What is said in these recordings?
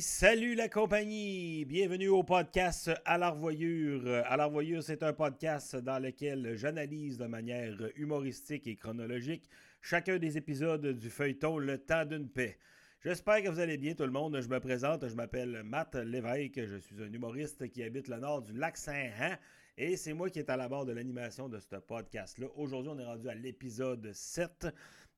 Salut la compagnie! Bienvenue au podcast À l'Arvoyure. À l'Arvoyure, c'est un podcast dans lequel j'analyse de manière humoristique et chronologique chacun des épisodes du feuilleton Le temps d'une paix. J'espère que vous allez bien tout le monde. Je me présente, je m'appelle Matt Lévesque, je suis un humoriste qui habite le nord du lac Saint-Jean et c'est moi qui est à la barre de l'animation de ce podcast-là. Aujourd'hui, on est rendu à l'épisode 7.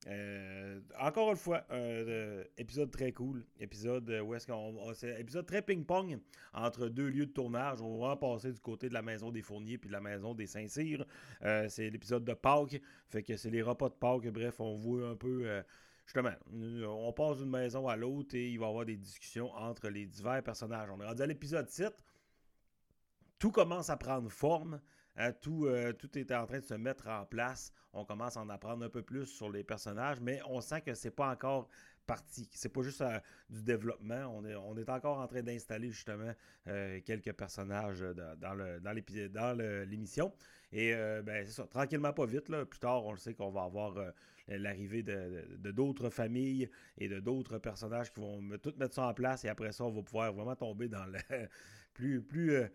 Euh, encore une fois, un euh, épisode très cool. Épisode où est-ce qu'on. C'est épisode très ping-pong entre deux lieux de tournage. On va passer du côté de la maison des Fourniers puis de la maison des Saint-Cyr. Euh, c'est l'épisode de Pâques. Fait que c'est les repas de Pâques. Bref, on voit un peu. Justement, on passe d'une maison à l'autre et il va y avoir des discussions entre les divers personnages. On est rendu à l'épisode 7. Tout commence à prendre forme. Hein, tout, euh, tout est en train de se mettre en place. On commence à en apprendre un peu plus sur les personnages, mais on sent que c'est pas encore parti. C'est pas juste euh, du développement. On est, on est encore en train d'installer justement euh, quelques personnages dans, dans l'émission. Et ben, c'est ça, tranquillement pas vite. Là. Plus tard, on le sait qu'on va avoir l'arrivée de d'autres familles et de d'autres personnages qui vont tout mettre ça en place. Et après ça, on va pouvoir vraiment tomber dans le plus, plus euh,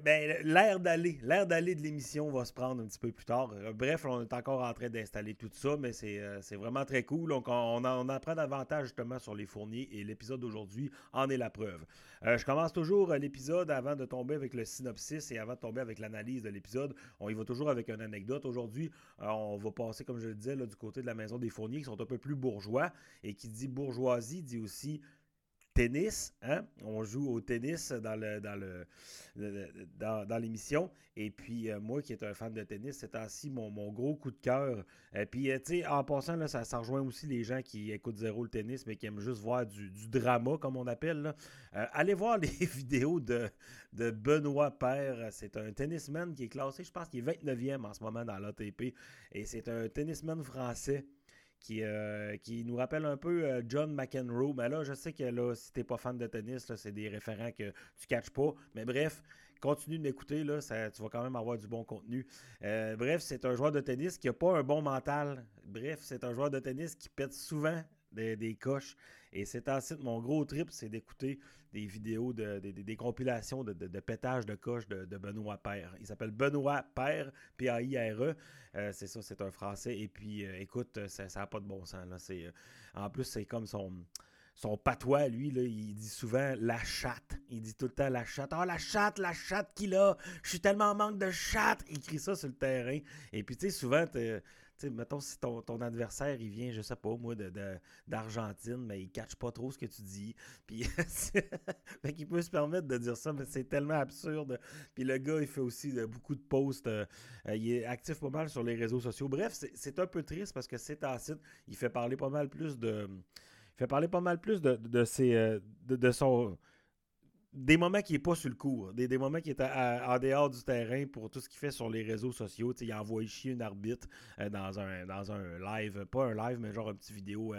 ben, l'air d'aller, l'air d'aller de l'émission va se prendre un petit peu plus tard. Euh, bref, on est encore en train d'installer tout ça, mais c'est, euh, vraiment très cool. Donc, on, on, apprend davantage justement sur les fourniers et l'épisode d'aujourd'hui en est la preuve. je commence toujours l'épisode avant de tomber avec le synopsis et avant de tomber avec l'analyse de l'épisode. On y va toujours avec une anecdote. Aujourd'hui, on va passer, comme je le disais, du côté de la maison des fourniers qui sont un peu plus bourgeois et qui dit bourgeoisie dit aussi tennis. Hein? On joue au tennis dans l'émission. Et puis euh, moi qui est un fan de tennis, c'est ainsi mon, mon, gros coup de cœur. Et euh, puis euh, tu sais, en passant, là, ça, rejoint aussi les gens qui écoutent zéro le tennis, mais qui aiment juste voir du, drama, comme on appelle. allez voir les vidéos de, de Benoît Père. C'est un tennisman qui est classé, je pense qu'il est 29e en ce moment dans l'ATP. Et c'est un tennisman français qui, euh, qui nous rappelle un peu euh, John McEnroe. Mais là, je sais que là, si t'es pas fan de tennis, c'est des référents que tu catches pas. Mais bref, continue de m'écouter, là, tu vas quand même avoir du bon contenu. Euh, bref, c'est un joueur de tennis qui n'a pas un bon mental. Bref, c'est un joueur de tennis qui pète souvent des, coches. Et c'est ensuite mon gros trip, c'est d'écouter des vidéos, de, des compilations de, pétage de coches de, Benoît Père. Il s'appelle Benoît Père, P-A-I-R-E. Euh, c'est ça, c'est un Français. Et puis, euh, écoute, ça n'a pas de bon sens. Là. Euh, en plus, c'est comme son son patois, lui, là, il dit souvent la chatte. Il dit tout le temps la chatte. Ah, la chatte, la chatte qu'il a. Je suis tellement en manque de chatte. Il crie ça sur le terrain. Et puis, tu sais, souvent, mettons, si ton, adversaire, il vient, je sais pas, moi, d'Argentine, de, mais il catch pas trop ce que tu dis. Puis, il peut se permettre de dire ça, mais c'est tellement absurde. Puis le gars, il fait aussi beaucoup de posts. Euh, euh, il est actif pas mal sur les réseaux sociaux. Bref, c'est un peu triste parce que c'est un site. Il fait parler pas mal plus de. Il fait parler pas mal plus de, de, ses, euh, de son des moments qui n'est pas sur le coup, des, des moments qui est en dehors du terrain pour tout ce qu'il fait sur les réseaux sociaux. il envoie chier une arbitre euh, dans, un, dans un live, pas un live, mais genre une petite vidéo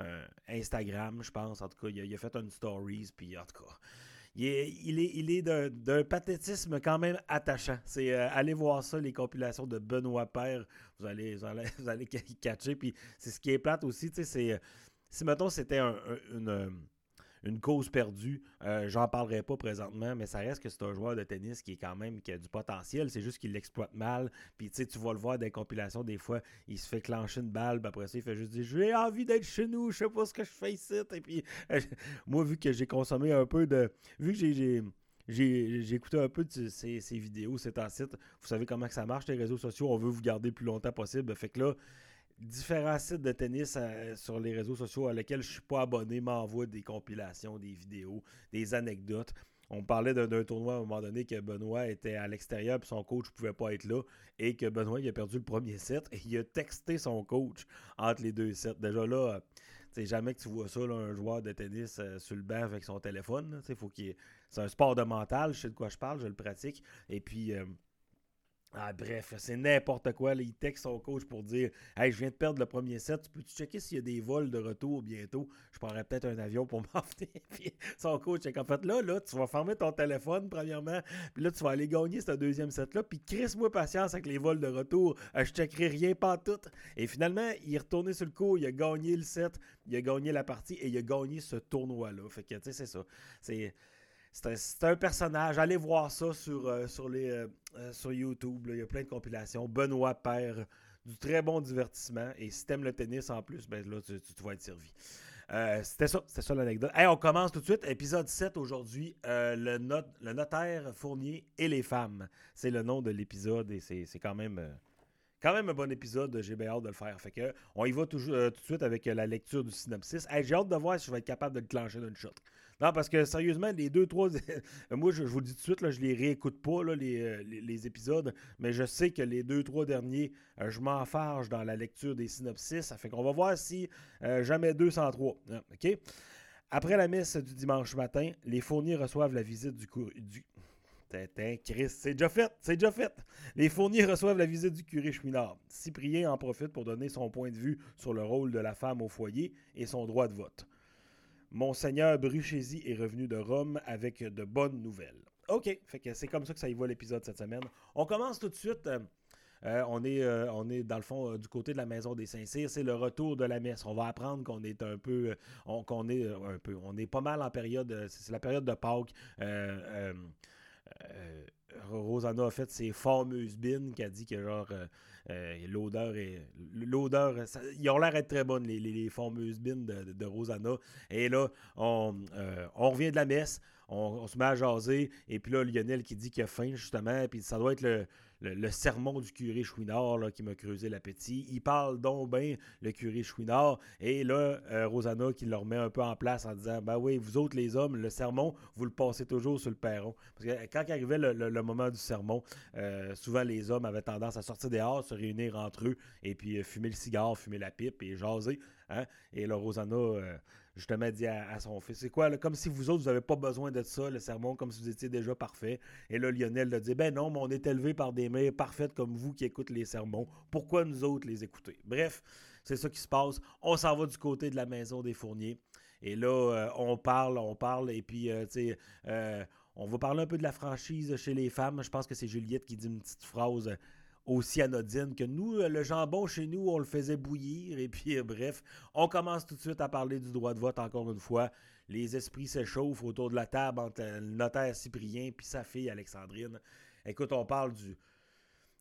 euh, Instagram, je pense. En tout cas, il a, fait une stories, puis en tout cas. Il est, il est, d'un pathétisme quand même attachant. C'est euh, allez voir ça, les compilations de Benoît Père. Vous allez, vous allez, vous allez catcher. Puis c'est ce qui est plate aussi, c'est si mettons c'était un, une une cause perdue. Euh, j'en parlerai pas présentement, mais ça reste que c'est un joueur de tennis qui est quand même qui a du potentiel. C'est juste qu'il l'exploite mal. Puis tu sais, tu vas le voir dans les compilations, des fois, il se fait clencher une balle, puis après ça, il fait juste dire J'ai envie d'être chez nous, je sais pas ce que je fais ici. Et puis, moi, vu que j'ai consommé un peu de. Vu que j'ai. J'ai écouté un peu de ces, vidéos, c'est un site. Vous savez comment que ça marche, les réseaux sociaux. On veut vous garder le plus longtemps possible. Fait que là, différents sites de tennis euh, sur les réseaux sociaux à lesquels je ne suis pas abonné m'envoient des compilations, des vidéos, des anecdotes. On parlait d'un tournoi à un moment donné que Benoît était à l'extérieur et son coach ne pouvait pas être là et que Benoît il a perdu le premier set et il a texté son coach entre les deux sets. Déjà là, c'est jamais que tu vois ça, un joueur de tennis euh, sur le banc avec son téléphone. Faut C'est un sport de mental, je sais de quoi je parle, je le pratique. Et puis, euh, Ah, bref, c'est n'importe quoi. il texte son coach pour dire Hey, je viens de perdre le premier set. Tu peux-tu checker s'il y a des vols de retour bientôt? Je prendrais peut-être un avion pour m'en Puis son coach est en fait là, là, tu vas fermer ton téléphone, premièrement. Puis là, tu vas aller gagner ce deuxième set-là. Puis crisse-moi patience avec les vols de retour. Euh, je checkerai rien pas tout. Et finalement, il est retourné sur le coup. Il a gagné le set. Il a gagné la partie et il a gagné ce tournoi-là. Fait que, tu sais, c'est ça. C'est. C'est un, personnage. Allez voir ça sur, euh, euh, euh, YouTube. Il y a plein de compilations. Benoît Père, du très bon divertissement. Et si t'aimes le tennis en plus, ben là, tu, vas être servi. c'était ça, c'était ça l'anecdote. on commence tout de suite. Épisode 7 aujourd'hui. le, notaire Fournier et les femmes. C'est le nom de l'épisode et c'est quand même un bon épisode. J'ai bien hâte de le faire. Fait que, on y va tout, tout de suite avec la lecture du synopsis. j'ai hâte de voir si je vais être capable de le clencher d'une shot. Non, parce que sérieusement, les deux, trois. Moi, je, vous le dis tout de suite, là, je les réécoute pas, euh, les, épisodes, mais je sais que les deux, trois derniers, euh, je m'enfarge dans la lecture des synopsis. Ça fait qu'on va voir si euh, jamais 203. Ah? Après la messe du dimanche matin, les fourniers reçoivent la visite du, du... Chris, c'est déjà fait, c'est déjà fait. Les fourniers reçoivent la visite du curé Chouinard. Cyprien en profite pour donner son point de vue sur le rôle de la femme au foyer et son droit de vote. Monseigneur Bruchési est revenu de Rome avec de bonnes nouvelles. OK, fait que c'est comme ça que ça y va l'épisode cette semaine. On commence tout de suite. Euh, euh, on, est, euh, on est dans le fond du côté de la maison des Saint-Cyr. C'est le retour de la messe. On va apprendre qu'on est un peu, qu'on est un peu, on est pas mal en période. C'est la période de Pâques. Rosanna a fait ses fameuses bines qui a dit que genre euh, l'odeur est. L'odeur. Ils ont l'air d'être très bonnes, les, les, fameuses bines de, de, Rosanna. Et là, on, euh, on revient de la messe, on, se met à jaser, et puis là, Lionel qui dit qu'il a faim, justement, puis ça doit être le, le, sermon du curé Chouinard qui m'a creusé l'appétit. Il parle donc bien, le curé Chouinard. Et là, euh, Rosanna qui le remet un peu en place en disant Ben oui, vous autres les hommes, le sermon, vous le passez toujours sur le perron. Parce que quand arrivait le, moment du sermon, euh, souvent les hommes avaient tendance à sortir dehors, se réunir entre eux, et puis euh, fumer le cigare, fumer la pipe et jaser. Hein. Et là, Rosanna justement dit à, son fils, c'est quoi, comme si vous autres, vous n'avez pas besoin de ça, le sermon, comme si vous étiez déjà parfait. Et là, Lionel a dit, ben non, mais on est élevé par des mères parfaites comme vous qui écoutent les sermons. Pourquoi nous autres les écouter? Bref, c'est ça qui se passe. On s'en va du côté de la maison des fourniers. Et là, euh, on parle, on parle, et puis, euh, tu sais, euh, on va parler un peu de la franchise chez les femmes. Je pense que c'est Juliette qui dit une petite phrase aussi anodine que nous, euh, le jambon chez nous, on le faisait bouillir. Et puis, euh, bref, on commence tout de suite à parler du droit de vote encore une fois. Les esprits s'échauffent autour de la table entre le notaire Cyprien et sa fille Alexandrine. Écoute, on parle du.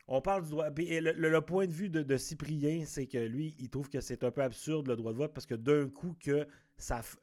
On parle du droit. Le, point de vue de Cyprien, c'est que lui, il trouve que c'est un peu absurde le droit de vote parce que d'un coup que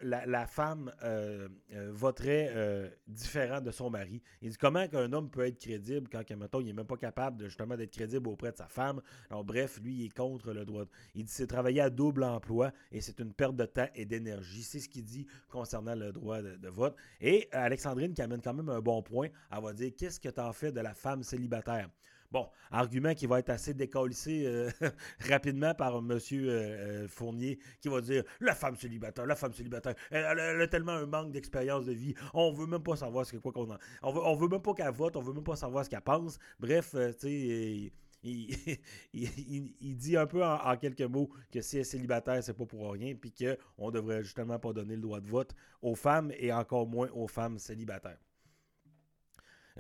la, femme euh, euh, voterait euh, différent de son mari. Il dit comment qu'un homme peut être crédible quand, mettons, il n'est même pas capable de, justement d'être crédible auprès de sa femme? Alors bref, lui, il est contre le droit. Il dit c'est travailler à double emploi et c'est une perte de temps et d'énergie. C'est ce qu'il dit concernant le droit de, de, vote. Et Alexandrine qui amène quand même un bon point, elle va dire qu'est-ce que tu en fais de la femme célibataire? Bon, argument qui va être assez décalissé euh, rapidement par M. Euh, euh, Fournier qui va dire la femme célibataire, la femme célibataire, elle, a tellement un manque d'expérience de vie, on veut même pas savoir ce que quoi qu'on a. On veut, on veut même pas qu'elle vote, on veut même pas savoir ce qu'elle pense. Bref, tu sais. Il, dit un peu en, quelques mots que si elle est célibataire, c'est pas pour rien, puis qu'on devrait justement pas donner le droit de vote aux femmes et encore moins aux femmes célibataires.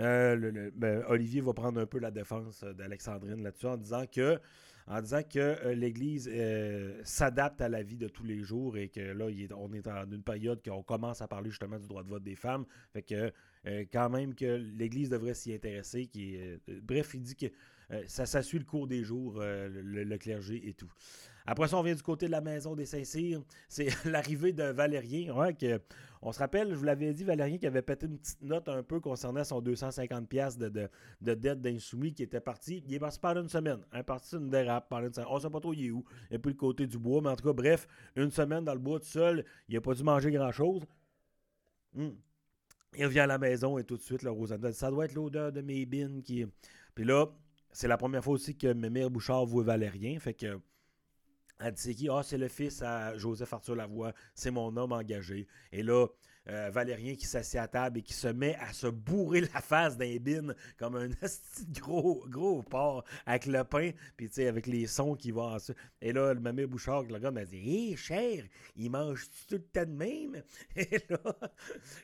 Euh, ben, Olivier va prendre un peu la défense euh, d'Alexandrine là-dessus en disant que en disant que euh, l'Église s'adapte à la vie de tous les jours et que là, on est dans une période qu'on commence à parler justement du droit de vote des femmes. Fait que quand même que l'Église devrait s'y intéresser. Bref, il dit que ça, ça suit le cours des jours, le, clergé et tout. Après ça, on vient du côté de la maison des Saint-Cyr. C'est l'arrivée de Valérien. que, on se rappelle, je vous l'avais dit, Valérien qui avait pété une petite note un peu concernant son 250$ de, de, de dette d'insoumis qui était parti. Il est parti pendant une semaine. Est parti une dérape pendant une semaine. On ne sait pas trop il est où. A plus le côté du bois. Mais en tout cas, bref, une semaine dans le bois tout seul. Il n'a pas dû manger grand-chose. Hmm. Il revient à la maison et tout de suite, le Rosanna Ça doit être l'odeur de mes bines qui. Puis là, c'est la première fois aussi que Mémire Bouchard voit Valérien. Fait que elle dit c'est qui? Ah, c'est le fils à Joseph Arthur Lavoie, c'est mon homme engagé. Et là, euh, Valérien qui s'assied à table et qui se met à se bourrer la face d'un bin comme un gros, gros porc avec le pain, puis tu sais, avec les sons qui vont en Et là, le mamé Bouchard, le gars m'a dit Hé, cher, il mange tout le temps de même Et là,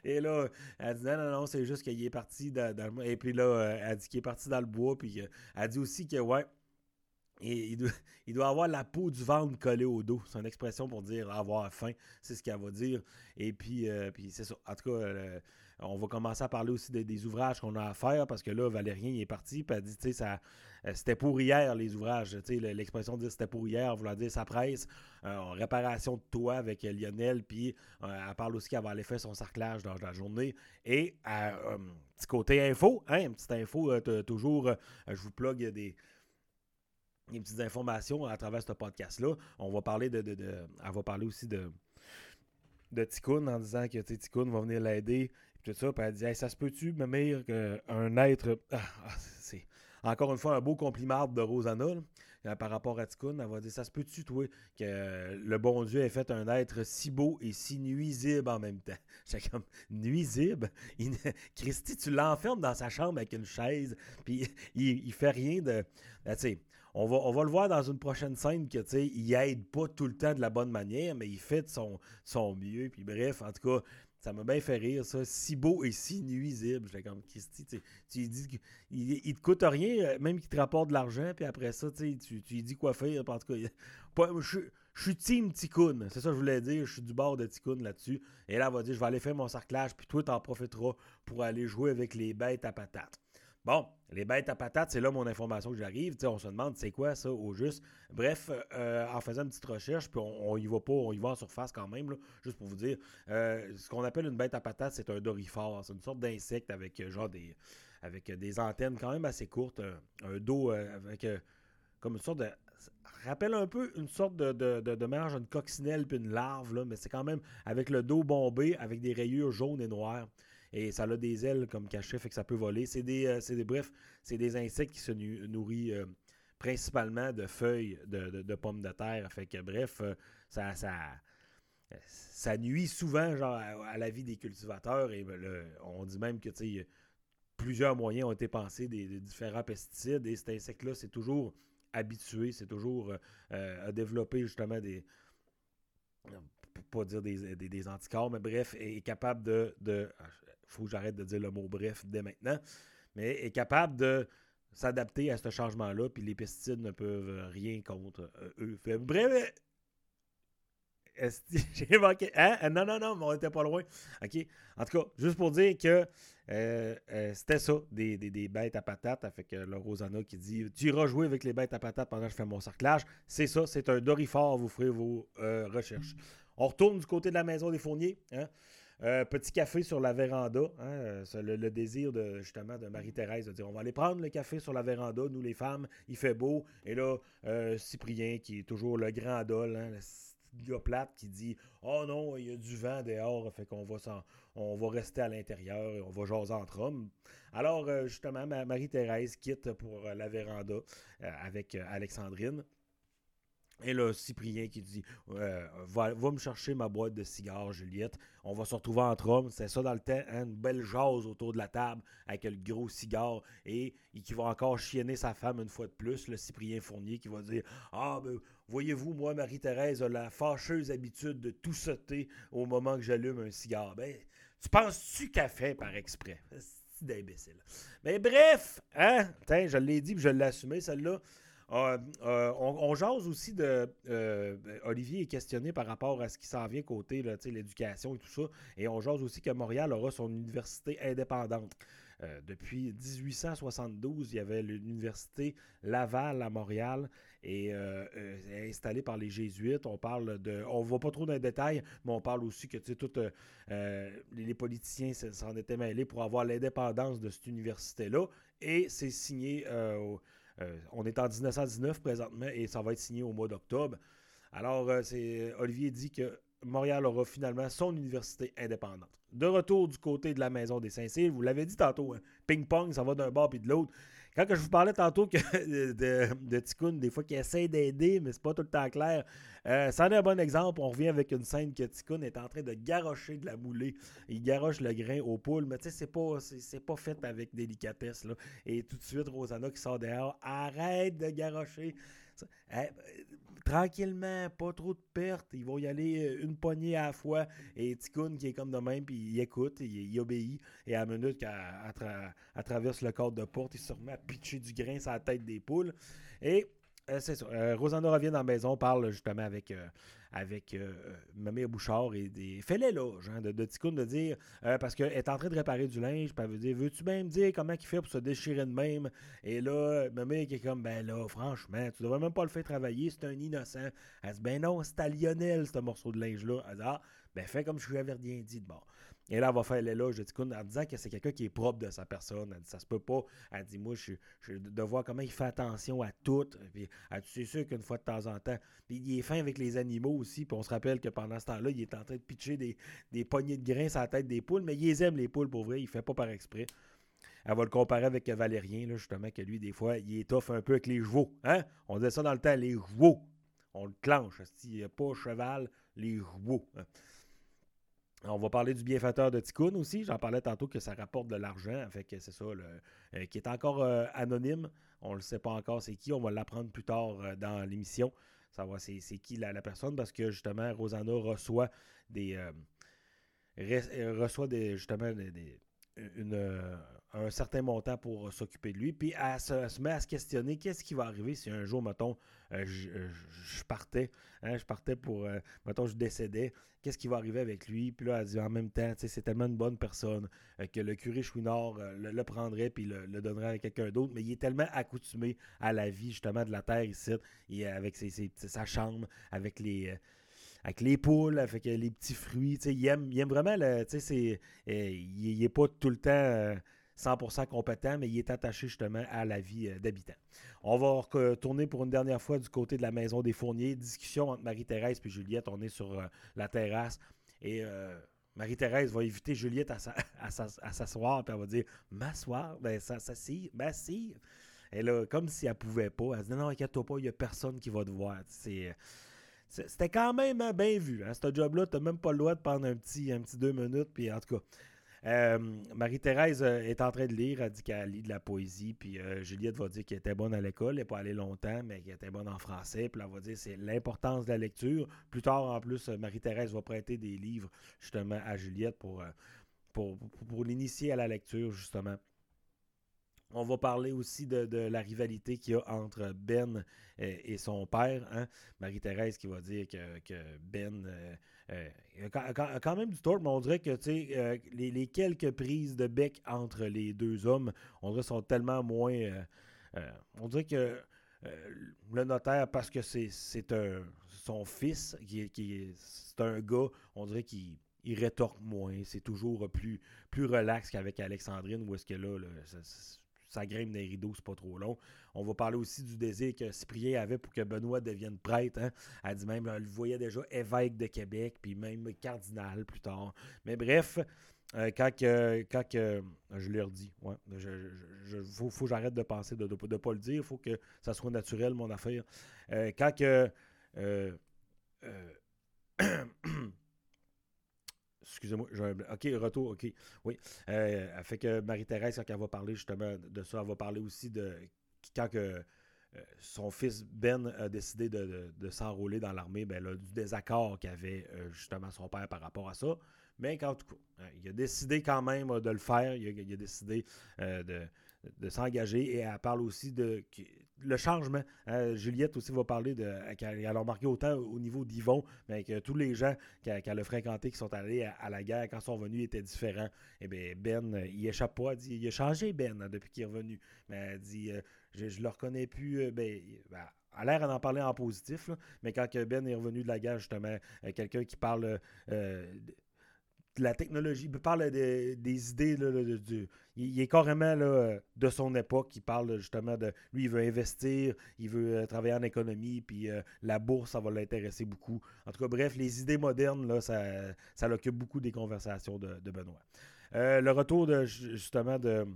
et là elle dit Non, non, non, c'est juste qu'il est parti dans, dans, Et puis là, elle dit qu'il est parti dans le bois, puis elle dit aussi que, ouais, il doit, avoir la peau du ventre collée au dos. C'est une expression pour dire avoir faim. C'est ce qu'elle va dire. Et puis, euh, puis c'est ça. En tout cas, euh, on va commencer à parler aussi des, ouvrages qu'on a à faire parce que là, Valérien est parti. Puis elle dit, tu sais, ça, euh, c'était pour hier les ouvrages. Tu sais, l'expression de dire c'était pour hier, vouloir dire sa presse. en réparation de toit avec Lionel. Puis elle parle aussi qu'elle va aller faire son sarclage dans la journée. Et petit côté info, hein, petite info, toujours, je vous plug des des petites informations à travers ce podcast-là. On va parler de, de, Elle va parler aussi de, de Tikkun en disant que Tikkun va venir l'aider. Tout ça. Puis elle dit Ça se peut-tu, me qu'un être. Ah, ah, c'est encore une fois un beau compliment de Rosanna. Euh, par rapport à Tikkun, elle va dire Ça se peut-tu, toi, que le bon Dieu ait fait un être si beau et si nuisible en même temps? J'étais comme Nuisible? Christy, tu l'enfermes dans sa chambre avec une chaise, puis il, il fait rien de. Ben, tu sais, on va, on va le voir dans une prochaine scène que, tu sais, il aide pas tout le temps de la bonne manière, mais il fait de son, son mieux. Puis bref, en tout cas, ça m'a bien fait rire, ça. Si beau et si nuisible. J'étais comme, Christy, tu, dis qu'il il te coûte rien, euh, même qu'il te rapporte de l'argent, puis après ça, tu, tu lui dis quoi faire. En tout cas, je, je suis team Tikkun. C'est ça que je voulais dire. Je suis du bord de Tikkun là-dessus. Et là, elle va dire, je vais aller faire mon sarclage, puis toi, t'en profiteras pour aller jouer avec les bêtes à patates. Bon, les bêtes à patates, c'est là mon information que j'arrive. On se demande c'est quoi ça au juste? Bref, euh, en faisant une petite recherche, puis on, y va pas, on y va en surface quand même, juste pour vous dire. Euh, ce qu'on appelle une bête à patates, c'est un dorifort. C'est une sorte d'insecte avec euh, genre des avec des antennes quand même assez courtes, un, dos avec comme une sorte de. Rappelle un peu une sorte de, de, de, de mélange une coccinelle puis une larve, là, mais c'est quand même avec le dos bombé, avec des rayures jaunes et noires et ça a des ailes comme cachet, fait que ça peut voler. C'est des, euh, des, bref, c'est des insectes qui se nourrissent euh, principalement de feuilles de, pommes de terre. Fait que bref, euh, ça, ça, ça nuit souvent genre, à, la vie des cultivateurs et ben, on dit même que plusieurs moyens ont été pensés des, différents pesticides et cet insecte-là, c'est toujours habitué, c'est toujours à développer justement des pas dire des, des, anticorps, mais bref, est capable de, de faut que j'arrête de dire le mot bref dès maintenant, mais est capable de s'adapter à ce changement-là, puis les pesticides ne peuvent rien contre euh, eux. bref, j'ai manqué. Hein? Euh, non, non, non, mais on était pas loin. OK. En tout cas, juste pour dire que euh, c'était ça, des, bêtes à patates. Avec le Rosanna qui dit Tu iras jouer avec les bêtes à patates pendant que je fais mon cerclage. C'est ça, c'est un dorifort. Vous ferez vos recherches. On retourne du côté de la maison des fourniers. Hein? Euh, petit café sur la véranda. Hein, euh, le, désir de justement de Marie-Thérèse de dire on va aller prendre le café sur la véranda, nous les femmes, il fait beau. Et là, euh, Cyprien, qui est toujours le grand adol, hein, le plate qui dit Oh non, il y a du vent dehors, fait qu'on va on va rester à l'intérieur et on va jaser entre hommes. Alors, justement, Marie-Thérèse quitte pour la véranda avec Alexandrine. Et là, Cyprien qui dit euh, va, me chercher ma boîte de cigares, Juliette. On va se retrouver entre hommes. C'est ça dans le temps, hein, une belle jase autour de la table avec le gros cigare. Et, qui va encore chienner sa femme une fois de plus, le Cyprien Fournier, qui va dire Ah, ben, voyez-vous, moi, Marie-Thérèse a la fâcheuse habitude de tout sauter au moment que j'allume un cigare. Ben, tu penses-tu qu'elle fait par exprès? C'est d'imbécile. Mais bref, hein, je l'ai dit, je l'ai assumé, celle-là. Euh, euh, on, jase aussi de. Euh, Olivier est questionné par rapport à ce qui s'en vient côté l'éducation et tout ça. Et on jase aussi que Montréal aura son université indépendante. depuis 1872, il y avait l'université Laval à Montréal et installée par les Jésuites. On parle de. On ne va pas trop dans les détails, mais on parle aussi que toutes les politiciens s'en étaient mêlés pour avoir l'indépendance de cette université-là. Et c'est signé euh, on est en 1919 présentement et ça va être signé au mois d'octobre. Alors, euh, c'est Olivier dit que Montréal aura finalement son université indépendante. De retour du côté de la maison des Saint-Cyr, vous l'avez dit tantôt, hein, ping-pong, ça va d'un bord puis de l'autre. Quand je vous parlais tantôt de, de des fois qu'il essaie d'aider, mais c'est pas tout le temps clair, euh, ça en est un bon exemple. On revient avec une scène que Tikkun est en train de garrocher de la moulée. Il garoche le grain aux poules, mais tu sais, c'est pas, c'est, pas fait avec délicatesse. Et tout de suite, Rosanna qui sort dehors, arrête de garrocher. Eh, tranquillement, pas trop de pertes. Ils vont y aller euh, une poignée à la fois. Et Tikkun qui est comme de même, puis il écoute, il, obéit. Et à la minute qu'elle traverse le cadre de porte, il se remet à pitcher du grain sur la tête des poules. Et euh, c'est ça. Euh, Rosanna revient dans la maison, parle justement avec, euh, avec Mamie Bouchard et des. Fais-les là, genre, de, de Ticoun de dire. parce qu'elle est en train de réparer du linge, puis elle veut dire Veux-tu même dire comment il fait pour se déchirer de même? Et là, Mamie qui est comme Ben là, franchement, tu devrais même pas le faire travailler, c'est un innocent. Elle dit Ben non, c'est à Lionel, ce morceau de linge-là. Elle dit Ah, ben fais comme je lui avais rien dit de bord. Et là, elle va faire l'éloge de Tikkun en disant que c'est quelqu'un qui est propre de sa personne. Elle dit ça se peut pas. Elle dit moi, je, je de voir comment il fait attention à tout. Puis, c'est sûr qu'une fois de temps en temps. Il est fin avec les animaux aussi. Puis on se rappelle que pendant ce temps-là, il est en train de pitcher des, poignées de grains sur la tête des poules. Mais il aime les poules pour vrai. Il fait pas par exprès. Elle va le comparer avec Valérien, là, justement, que lui, des fois, il étoffe un peu avec les chevaux. Hein? On disait ça dans le temps, les chevaux. On le clenche. Il n'y a pas cheval, les chevaux. Hein? On va parler du bienfaiteur de Tikkun aussi. J'en parlais tantôt que ça rapporte de l'argent. Fait que c'est ça, euh, qui est encore euh, anonyme. On ne le sait pas encore c'est qui. On va l'apprendre plus tard euh, dans l'émission. Savoir c'est, c'est qui la, personne parce que justement, Rosanna reçoit des. reçoit des, justement des, une, un certain montant pour s'occuper de lui. Puis elle se, met à se questionner qu'est-ce qui va arriver si un jour, mettons, euh, euh, je, partais, hein, je partais pour, euh, mettons, je décédais, qu'est-ce qui va arriver avec lui? Puis là, elle dit en même temps, c'est tellement une bonne personne que le curé Chouinard le, prendrait puis le, donnerait à quelqu'un d'autre, mais il est tellement accoutumé à la vie, justement, de la terre ici, et avec sa chambre, avec les avec les poules, avec les petits fruits. Il aime, il aime vraiment, le, il n'est pas tout le temps 100% compétent, mais il est attaché justement à la vie euh, d'habitant. On va retourner pour une dernière fois du côté de la maison des Fourniers. Discussion entre Marie-Thérèse et Juliette. On est sur euh, la terrasse et euh, Marie-Thérèse va éviter Juliette à, s'asseoir, puis elle va dire M'asseoir, ben ça s'assied, m'assied. Et là, comme si elle pouvait pas, elle dit Non, inquiète-toi pas, il n'y a personne qui va te voir. C'était quand même bien vu. Hein, ce job-là, tu n'as même pas le droit de prendre un petit, un petit deux minutes. Puis en tout cas, euh, Marie-Thérèse euh, est en train de lire, elle dit qu'elle lit de la poésie, puis euh, Juliette va dire qu'elle était bonne à l'école, elle n'est pas allée longtemps, mais qu'elle était bonne en français, puis elle va dire c'est l'importance de la lecture. Plus tard, en plus, Marie-Thérèse va prêter des livres justement à Juliette pour, l'initier à la lecture, justement. On va parler aussi de, la rivalité qu'il y a entre Ben et, son père. Hein. Marie-Thérèse qui va dire que, Ben euh, a quand même du tort, mais on dirait que euh, les, les, quelques prises de bec entre les deux hommes, on dirait sont tellement moins. Euh, on dirait que le notaire, parce que c'est son fils, qui, qui c'est un gars, on dirait qu'il rétorque moins. C'est toujours plus, plus relax qu'avec Alexandrine, où est-ce que là, là grimpe des rideaux, c'est pas trop long. On va parler aussi du désir que Cyprien avait pour que Benoît devienne prêtre. Hein. Elle dit même, elle le voyait déjà évêque de Québec, puis même cardinal plus tard. Mais bref, euh, quand, quand je leur dis, ouais, je, faut, que j'arrête de penser de ne pas le dire, il faut que ça soit naturel, mon affaire. Euh, quand que. Euh, Excusez-moi, OK, retour, OK. Oui. Euh, fait que Marie-Thérèse, quand elle va parler justement de ça, elle va parler aussi de quand que, euh, son fils Ben a décidé de, s'enrôler dans l'armée, ben, du désaccord qu'avait euh, justement son père par rapport à ça. Mais en tout cas, hein, il a décidé quand même de le faire. Il a, décidé de s'engager et elle parle aussi de le changement. Hein, Juliette aussi va parler de. qu'elle a remarqué autant au niveau d'Yvon, mais que tous les gens qu'elle a fréquentés qui sont allés à, la guerre quand sont venus étaient différents. Et eh bien, Ben, il échappe pas. Dit il a changé, Ben, hein, depuis qu'il est revenu. Mais elle dit euh, je, ne le reconnais plus. Euh, ben, ben, a l'air d'en parler en positif, mais quand Ben est revenu de la guerre, justement, euh, quelqu'un qui parle la technologie, il parle des idées. du, il, est carrément là, de son époque. Il parle justement de. Lui, il veut investir, il veut euh, travailler en économie, puis euh, la bourse, ça va l'intéresser beaucoup. En tout cas, bref, les idées modernes, là, ça, ça l'occupe beaucoup des conversations de, Benoît. Euh, le retour de justement de.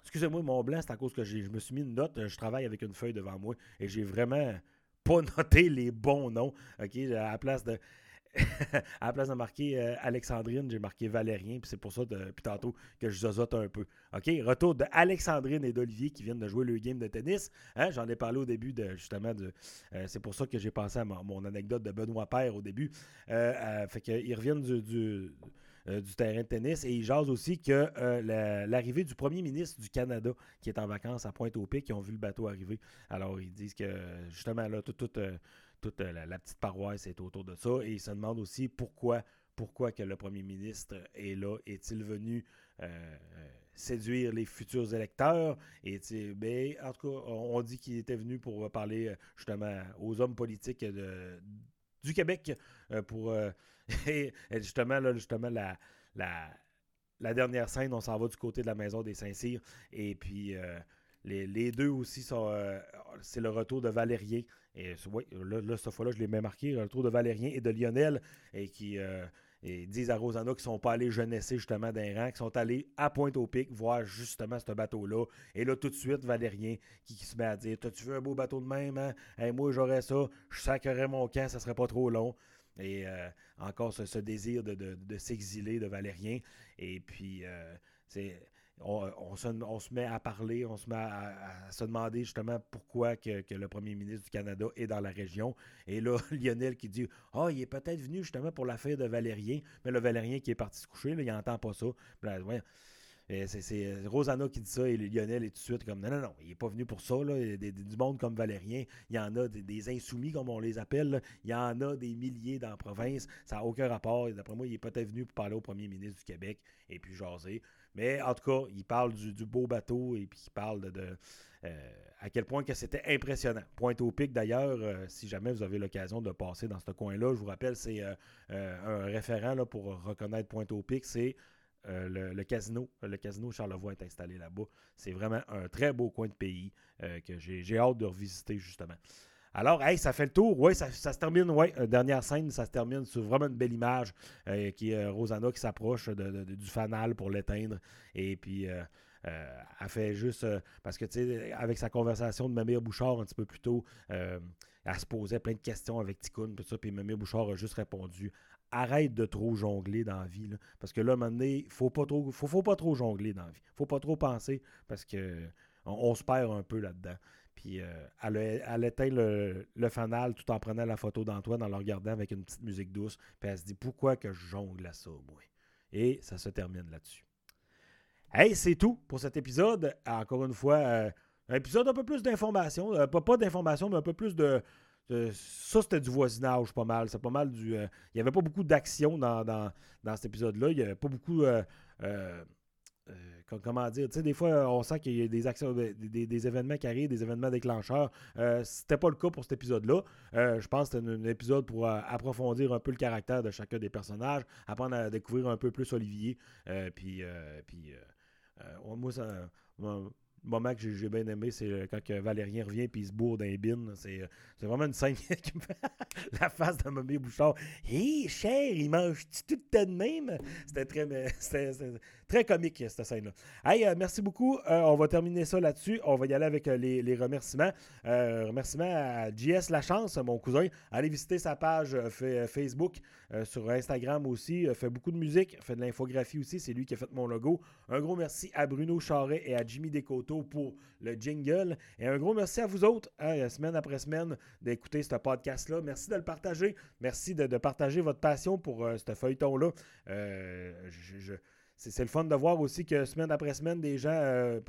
Excusez-moi, mon blanc, c'est à cause que je me suis mis une note. Je travaille avec une feuille devant moi et j'ai vraiment pas noté les bons noms. OK, à la place de. à la place de marquer euh, Alexandrine, j'ai marqué Valérien, puis c'est pour ça, depuis tantôt, que je zozote un peu. OK, retour de Alexandrine et d'Olivier qui viennent de jouer le game de tennis. Hein, j'en ai parlé au début, de justement, de, euh, c'est pour ça que j'ai pensé à mon, anecdote de Benoît Père au début. Euh, fait qu'ils reviennent du, terrain de tennis. Et ils jasent aussi que l'arrivée du premier ministre du Canada, qui est en vacances à Pointe-au-Pic, qui ont vu le bateau arriver. Alors, ils disent que, justement, là, tout, tout, toute euh, la, petite paroisse est autour de ça. Et il se demande aussi pourquoi, pourquoi que le premier ministre est là. Est-il venu euh, euh, séduire les futurs électeurs? Et ben, en tout cas, on dit qu'il était venu pour parler justement aux hommes politiques du Québec pour justement, là, justement la, la, dernière scène, on s'en va du côté de la maison des Saint-Cyr. Et puis les, deux aussi sont. c'est le retour de Valérien et là, cette fois-là, je l'ai même marqué, le retour de Valérien et de Lionel, et qui euh, disent à Rosanna qu'ils ne sont pas allés jeunesser justement d'un rang, qu'ils sont allés à Pointe-au-Pic voir justement ce bateau-là. Et là, tout de suite, Valérien qui, se met à dire T'as-tu vu un beau bateau de même hein? Moi, j'aurais ça, je sacrerais mon camp, ça serait pas trop long. Et euh, encore ce, désir de, s'exiler de Valérien. Et puis, euh, c'est on, se, met à parler, on se met à, se demander justement pourquoi que, le premier ministre du Canada est dans la région. Et là, Lionel qui dit Ah, oh, il est peut-être venu justement pour l'affaire de Valérien, mais le Valérien qui est parti se coucher, il n'entend pas ça. C'est Rosanna qui dit ça et Lionel est tout de suite comme non, non, non, il n'est pas venu pour ça. Là. Il y a du monde comme Valérien, il y en a des, insoumis, comme on les appelle. Il y en a des milliers dans la province. Ça n'a aucun rapport. D'après moi, il est peut-être venu pour parler au premier ministre du Québec et puis jaser. Mais en tout cas, il parle du, beau bateau et puis il parle de, euh, à quel point que c'était impressionnant. Pointe-au-Pic, d'ailleurs, euh, si jamais vous avez l'occasion de passer dans ce coin-là, je vous rappelle, c'est euh, un référent pour reconnaître Pointe-au-Pic, c'est le, casino. Le casino Charlevoix est installé là-bas. C'est vraiment un très beau coin de pays que j'ai hâte de revisiter, justement. Alors, hey, ça fait le tour. Oui, ça, se termine, oui. Euh, dernière scène, ça se termine sur vraiment une belle image euh, qui est euh, Rosanna qui s'approche du fanal pour l'éteindre. Et puis, elle fait juste. parce que, tu sais, avec sa conversation de Mamie Bouchard un petit peu plus tôt, elle se posait plein de questions avec Ticoun, tout ça. Puis Mamie Bouchard a juste répondu arrête de trop jongler dans la vie. parce que là, à un moment donné, il faut pas trop, faut, pas trop jongler dans la vie. faut pas trop penser parce que on se perd un peu là-dedans. Puis euh, elle, éteint le, fanal tout en prenant la photo d'Antoine en le regardant avec une petite musique douce. Puis elle se dit Pourquoi que je jongle à ça, moi? Et ça se termine là-dessus. Hey, c'est tout pour cet épisode. Encore une fois, euh, un épisode un peu plus d'informations. Euh, pas, pas d'informations, mais un peu plus de. ça, c'était du voisinage pas mal. C'est pas mal du. il n'y avait pas beaucoup d'action dans, dans, dans, cet épisode-là. Il n'y avait pas beaucoup comment dire, tu sais, des fois, on sent qu'il y a des actions, des, événements qui arrivent, des événements déclencheurs. Euh, c'était pas le cas pour cet épisode-là. Euh, je pense que c'était un, épisode pour euh, approfondir un peu le caractère de chacun des personnages, apprendre à découvrir un peu plus Olivier. puis, puis moi, ça moment que j'ai bien aimé, c'est euh, quand Valérien revient et il se bourre d'un bin. C'est vraiment une scène qui me fait la face de Mommy Bouchard. Hé, cher, il mange tout de même? C'était très, très comique, cette scène-là. Hey, euh, merci beaucoup. Euh, on va terminer ça là-dessus. On va y aller avec les, remerciements. remerciements à JS Lachance, mon cousin. Allez visiter sa page Facebook, sur Instagram aussi. fait beaucoup de musique, fait de l'infographie aussi. C'est lui qui a fait mon logo. Un gros merci à Bruno Charret et à Jimmy Descoteaux pour le jingle. Et un gros merci à vous autres, hein, semaine après semaine, d'écouter ce podcast-là. Merci de le partager. Merci de, partager votre passion pour euh, ce feuilleton-là. Euh, c'est le fun de voir aussi que semaine après semaine, des gens euh,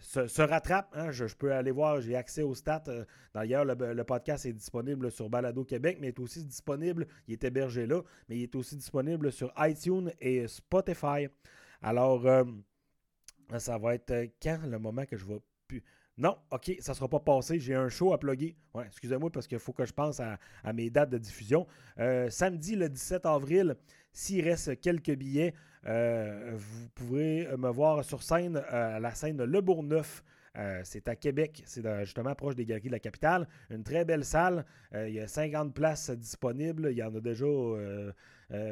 se, rattrapent. Hein. Je, peux aller voir, j'ai accès aux stats. D'ailleurs, le, podcast est disponible sur Balado Québec, mais est aussi disponible, il est hébergé là, mais il est aussi disponible sur iTunes et Spotify. Alors, ça va être euh, quand le moment que je vais Non, OK, ça ne sera pas passé. J'ai un show à plugger. Ouais, excusez-moi parce qu'il faut que je pense à, mes dates de diffusion. Euh, samedi, le 17 avril, s'il reste quelques billets, euh, vous pourrez me voir sur scène, à la scène Le Bourgneuf. c'est à Québec, c'est justement proche des galeries de la capitale. Une très belle salle. il y a 50 places disponibles. Il y en a déjà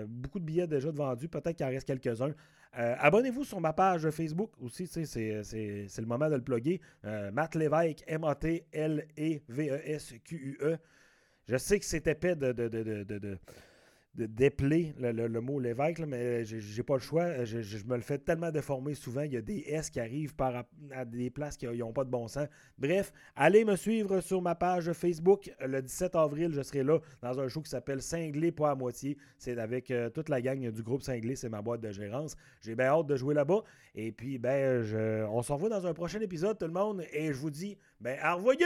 beaucoup de billets déjà de vendus. Peut-être qu'il en reste quelques-uns. Euh, abonnez-vous sur ma page Facebook aussi, c'est le moment de le plugger. Euh, Matt Lévesque, M-A-T-L-E-V-E-S-Q-U-E. E. Je sais que c'est épais de, de, de de dépeler le, mot l'évêque, mais j'ai pas le choix. Je, me le fais tellement déformer souvent. Il y a des S qui arrivent par, à des places qui n'ont pas de bon sens. Bref, allez me suivre sur ma page Facebook. Le 17 avril, je serai là dans un show qui s'appelle Cinglé pas à moitié. C'est avec euh, toute la gang du groupe Cinglé. C'est ma boîte de gérance. J'ai bien hâte de jouer là-bas. Et puis, ben, on se revoit dans un prochain épisode, tout le monde. Et je vous dis, ben, au revoir!